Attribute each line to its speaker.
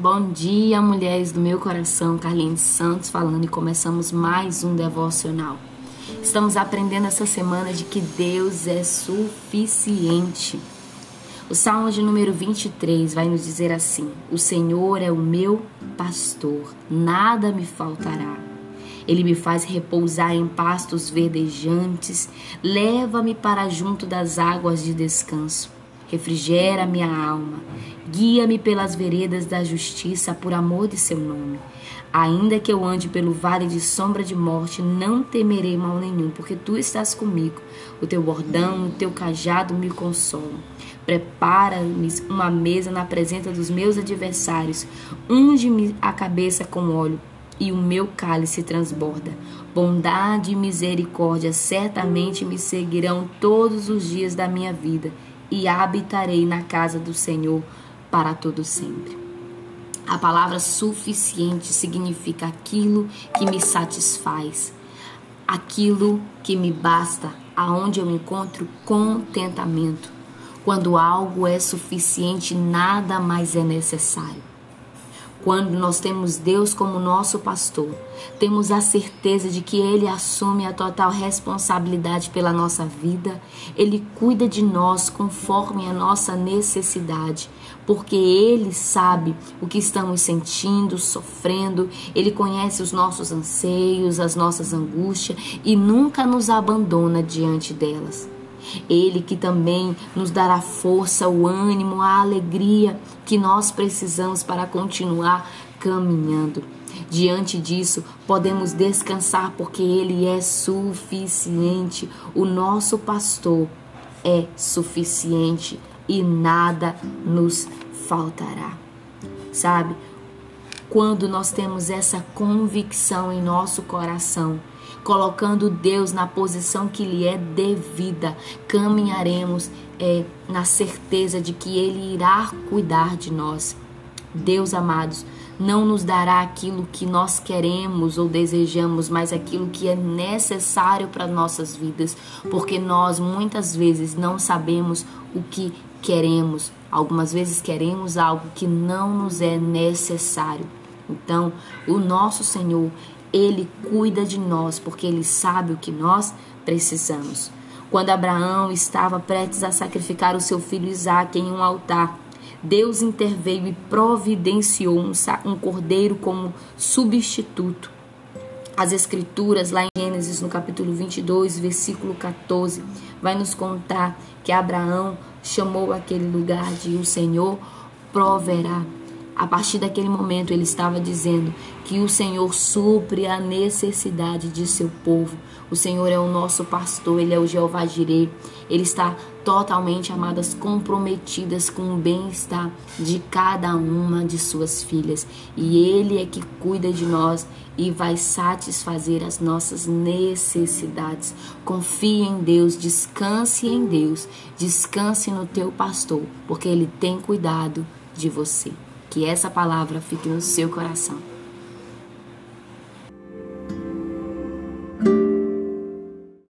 Speaker 1: Bom dia, mulheres do meu coração, Carlinhos Santos falando e começamos mais um devocional. Estamos aprendendo essa semana de que Deus é suficiente. O Salmo de número 23 vai nos dizer assim: O Senhor é o meu pastor, nada me faltará. Ele me faz repousar em pastos verdejantes, leva-me para junto das águas de descanso refrigera minha alma, guia-me pelas veredas da justiça por amor de seu nome. Ainda que eu ande pelo vale de sombra de morte, não temerei mal nenhum, porque tu estás comigo. O teu bordão, o teu cajado me consolam. Prepara-me uma mesa na presença dos meus adversários. Unge-me a cabeça com óleo e o meu cálice transborda. Bondade e misericórdia certamente me seguirão todos os dias da minha vida e habitarei na casa do Senhor para todo sempre. A palavra suficiente significa aquilo que me satisfaz, aquilo que me basta, aonde eu encontro contentamento. Quando algo é suficiente, nada mais é necessário. Quando nós temos Deus como nosso pastor, temos a certeza de que Ele assume a total responsabilidade pela nossa vida, Ele cuida de nós conforme a nossa necessidade, porque Ele sabe o que estamos sentindo, sofrendo, Ele conhece os nossos anseios, as nossas angústias e nunca nos abandona diante delas. Ele que também nos dará força, o ânimo, a alegria que nós precisamos para continuar caminhando. Diante disso, podemos descansar porque Ele é suficiente. O nosso pastor é suficiente e nada nos faltará. Sabe? Quando nós temos essa convicção em nosso coração colocando Deus na posição que lhe é devida, caminharemos é, na certeza de que Ele irá cuidar de nós. Deus amados, não nos dará aquilo que nós queremos ou desejamos, mas aquilo que é necessário para nossas vidas, porque nós muitas vezes não sabemos o que queremos. Algumas vezes queremos algo que não nos é necessário. Então, o nosso Senhor, ele cuida de nós porque ele sabe o que nós precisamos. Quando Abraão estava prestes a sacrificar o seu filho Isaque em um altar, Deus interveio e providenciou um, um cordeiro como substituto. As Escrituras, lá em Gênesis, no capítulo 22, versículo 14, vai nos contar que Abraão chamou aquele lugar de o Senhor proverá. A partir daquele momento, ele estava dizendo que o Senhor supre a necessidade de seu povo. O Senhor é o nosso pastor, ele é o Jeová Jireh. Ele está totalmente, amadas, comprometidas com o bem-estar de cada uma de suas filhas. E ele é que cuida de nós e vai satisfazer as nossas necessidades. Confie em Deus, descanse em Deus, descanse no teu pastor, porque ele tem cuidado de você. Que essa palavra fique no seu coração.